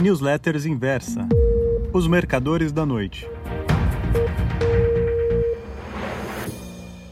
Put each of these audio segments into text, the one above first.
Newsletters Inversa Os Mercadores da Noite.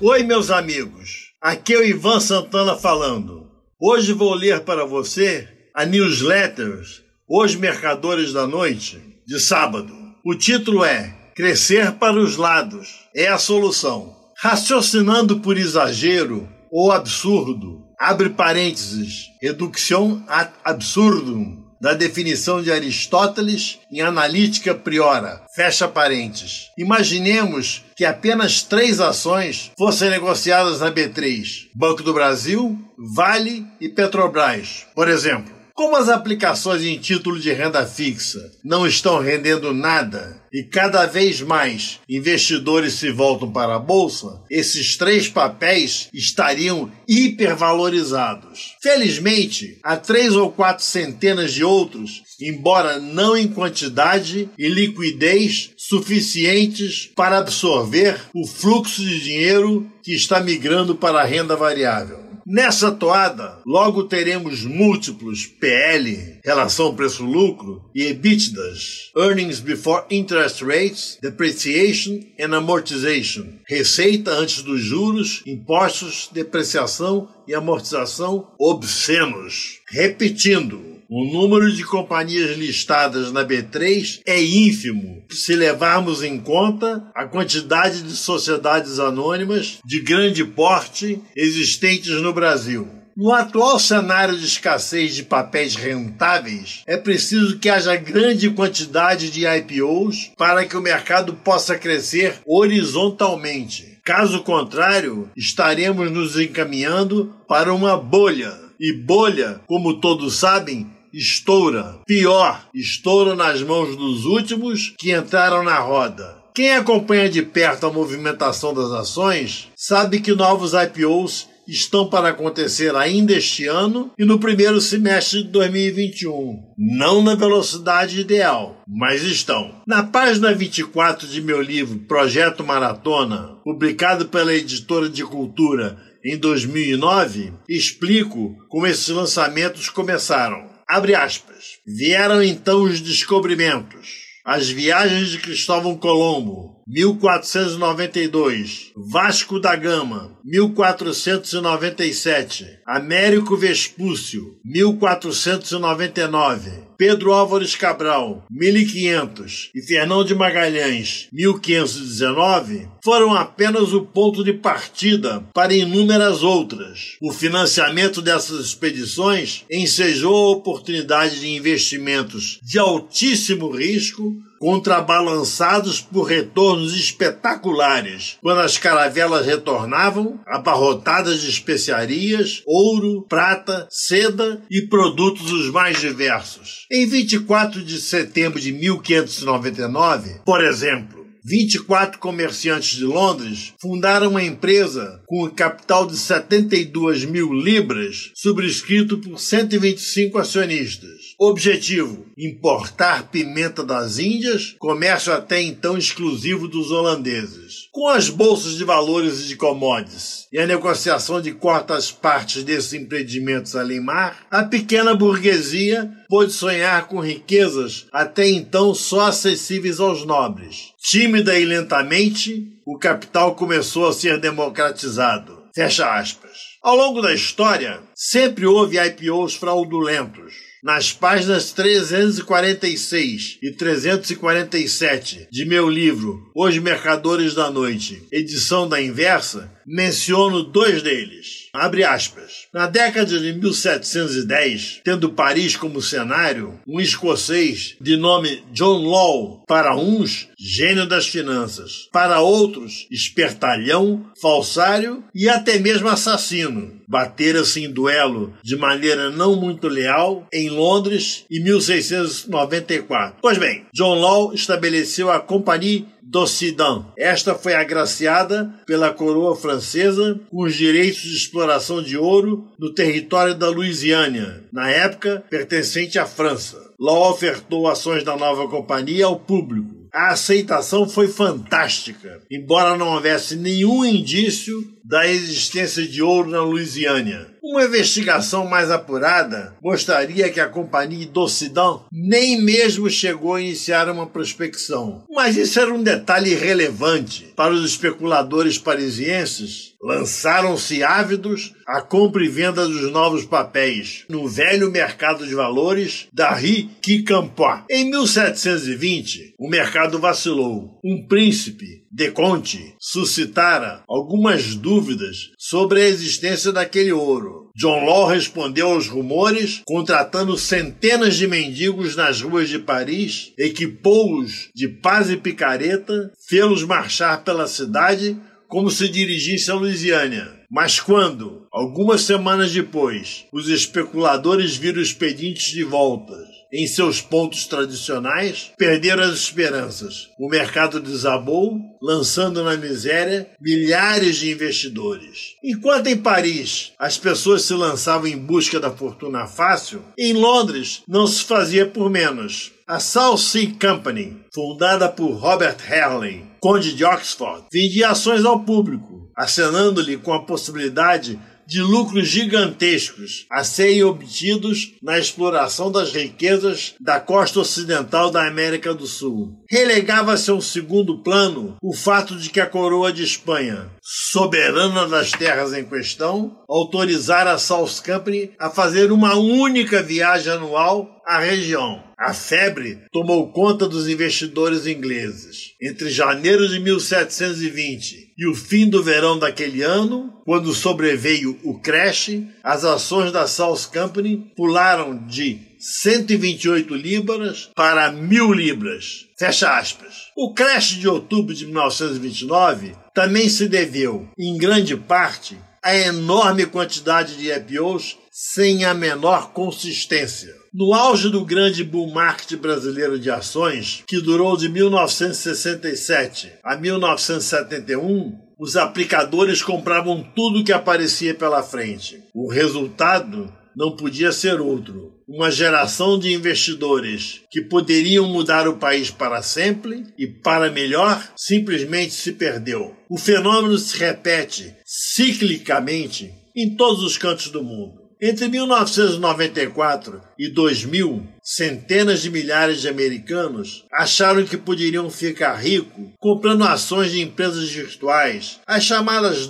Oi, meus amigos. Aqui é o Ivan Santana falando. Hoje vou ler para você a Newsletters Os Mercadores da Noite de sábado. O título é Crescer para os lados é a solução. Raciocinando por exagero ou absurdo, abre parênteses, redução ad absurdum, da definição de Aristóteles em Analítica Priora. Fecha parênteses. Imaginemos que apenas três ações fossem negociadas na B3: Banco do Brasil, Vale e Petrobras. Por exemplo, como as aplicações em título de renda fixa não estão rendendo nada e cada vez mais investidores se voltam para a bolsa, esses três papéis estariam hipervalorizados. Felizmente, há três ou quatro centenas de outros, embora não em quantidade e liquidez suficientes para absorver o fluxo de dinheiro que está migrando para a renda variável. Nessa toada, logo teremos múltiplos PL, relação preço-lucro, e EBITDAs, Earnings Before Interest Rates, Depreciation and Amortization, receita antes dos juros, impostos, depreciação e amortização obscenos. Repetindo, o número de companhias listadas na B3 é ínfimo se levarmos em conta a quantidade de sociedades anônimas de grande porte existentes no Brasil. No atual cenário de escassez de papéis rentáveis, é preciso que haja grande quantidade de IPOs para que o mercado possa crescer horizontalmente. Caso contrário, estaremos nos encaminhando para uma bolha. E bolha, como todos sabem, estoura. Pior, estoura nas mãos dos últimos que entraram na roda. Quem acompanha de perto a movimentação das ações sabe que novos IPOs estão para acontecer ainda este ano e no primeiro semestre de 2021. Não na velocidade ideal, mas estão. Na página 24 de meu livro Projeto Maratona, publicado pela editora de cultura em 2009, explico como esses lançamentos começaram. Abre aspas. Vieram então os descobrimentos. As viagens de Cristóvão Colombo, 1492. Vasco da Gama, 1497. Américo Vespúcio, 1499. Pedro Álvares Cabral, 1500, e Fernão de Magalhães, 1519, foram apenas o ponto de partida para inúmeras outras. O financiamento dessas expedições ensejou a oportunidade de investimentos de altíssimo risco contrabalançados por retornos espetaculares, quando as caravelas retornavam abarrotadas de especiarias, ouro, prata, seda e produtos os mais diversos. Em 24 de setembro de 1599, por exemplo, 24 comerciantes de Londres fundaram uma empresa com um capital de 72 mil libras, subscrito por 125 acionistas. Objetivo: importar pimenta das Índias, comércio até então exclusivo dos holandeses. Com as bolsas de valores e de commodities e a negociação de quartas partes desses empreendimentos além mar, a pequena burguesia pôde sonhar com riquezas até então só acessíveis aos nobres. Tímida e lentamente, o capital começou a ser democratizado. Fecha aspas. Ao longo da história, sempre houve IPOs fraudulentos nas páginas 346 e 347 de meu livro Os Mercadores da Noite, edição da inversa, menciono dois deles. Abre aspas. Na década de 1710, tendo Paris como cenário, um escocês de nome John Law, para uns, gênio das finanças, para outros, espertalhão, falsário e até mesmo assassino, batera-se em duelo de maneira não muito leal em Londres em 1694. Pois bem, John Law estabeleceu a Companhia d'Occident. Esta foi agraciada pela coroa francesa com os direitos de exploração de ouro no território da Louisiana, na época pertencente à França. Law ofertou ações da nova companhia ao público. A aceitação foi fantástica, embora não houvesse nenhum indício da existência de ouro na Louisiana. Uma investigação mais apurada mostraria que a companhia Docidão nem mesmo chegou a iniciar uma prospecção. Mas isso era um detalhe irrelevante para os especuladores parisienses. Lançaram-se ávidos à compra e venda dos novos papéis no velho mercado de valores da Rue Quincampoix. Em 1720, o mercado vacilou. Um príncipe, de Conte, suscitara algumas dúvidas sobre a existência daquele ouro. John Law respondeu aos rumores, contratando centenas de mendigos nas ruas de Paris, equipou-os de paz e picareta, fê-los marchar pela cidade como se dirigisse a Louisiana. Mas quando, algumas semanas depois, os especuladores viram os pedintes de volta em seus pontos tradicionais, perderam as esperanças. O mercado desabou, lançando na miséria milhares de investidores. Enquanto em Paris as pessoas se lançavam em busca da fortuna fácil, em Londres não se fazia por menos. A South Sea Company, fundada por Robert Harley, conde de Oxford, vendia ações ao público, acenando-lhe com a possibilidade de lucros gigantescos a serem obtidos na exploração das riquezas da costa ocidental da América do Sul. Relegava-se a um segundo plano o fato de que a coroa de Espanha, soberana das terras em questão, autorizara a South Company a fazer uma única viagem anual à região. A febre tomou conta dos investidores ingleses. Entre janeiro de 1720 e o fim do verão daquele ano, quando sobreveio o crash, as ações da South Company pularam de 128 libras para 1000 libras. Fecha aspas. O crash de outubro de 1929 também se deveu, em grande parte, à enorme quantidade de IPOs sem a menor consistência. No auge do grande bull market brasileiro de ações, que durou de 1967 a 1971, os aplicadores compravam tudo que aparecia pela frente. O resultado não podia ser outro. Uma geração de investidores que poderiam mudar o país para sempre e para melhor simplesmente se perdeu. O fenômeno se repete ciclicamente em todos os cantos do mundo. Entre 1994 e 2000, centenas de milhares de americanos acharam que poderiam ficar ricos comprando ações de empresas virtuais, as chamadas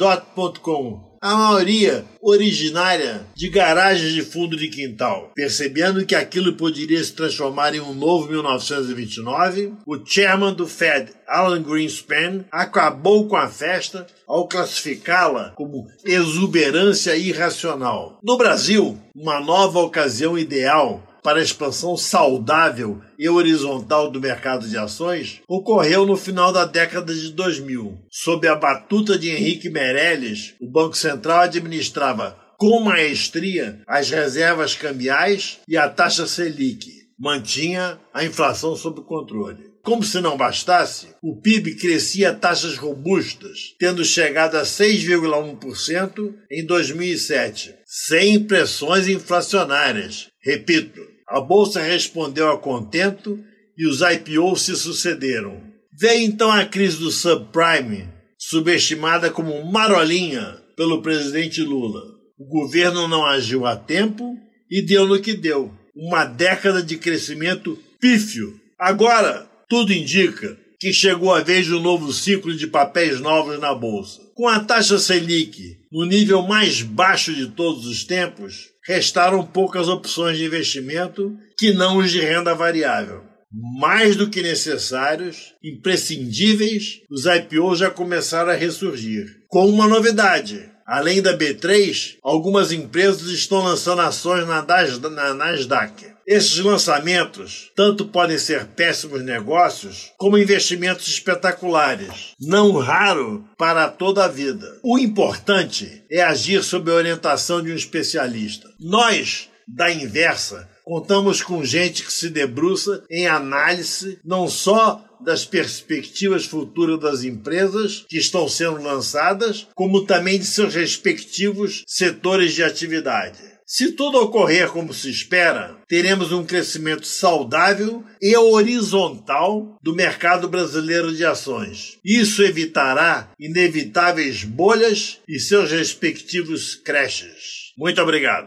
.com, a maioria originária de garagens de fundo de quintal. Percebendo que aquilo poderia se transformar em um novo 1929, o chairman do Fed, Alan Greenspan, acabou com a festa ao classificá-la como exuberância irracional. No Brasil, uma nova ocasião ideal para a expansão saudável e horizontal do mercado de ações ocorreu no final da década de 2000. Sob a batuta de Henrique Meirelles, o Banco Central administrava com maestria as reservas cambiais e a taxa Selic. Mantinha a inflação sob controle. Como se não bastasse, o PIB crescia a taxas robustas, tendo chegado a 6,1% em 2007, sem pressões inflacionárias. Repito, a bolsa respondeu a contento e os IPOs se sucederam. Veio então a crise do subprime, subestimada como marolinha pelo presidente Lula. O governo não agiu a tempo e deu no que deu. Uma década de crescimento pífio. Agora, tudo indica que chegou a vez do novo ciclo de papéis novos na bolsa. Com a taxa Selic no nível mais baixo de todos os tempos, restaram poucas opções de investimento que não os de renda variável. Mais do que necessários, imprescindíveis, os IPOs já começaram a ressurgir. Com uma novidade: além da B3, algumas empresas estão lançando ações na Nasdaq. Esses lançamentos tanto podem ser péssimos negócios como investimentos espetaculares, não raro para toda a vida. O importante é agir sob a orientação de um especialista. Nós, da inversa, contamos com gente que se debruça em análise não só das perspectivas futuras das empresas que estão sendo lançadas, como também de seus respectivos setores de atividade. Se tudo ocorrer como se espera, teremos um crescimento saudável e horizontal do mercado brasileiro de ações. Isso evitará inevitáveis bolhas e seus respectivos crashes. Muito obrigado.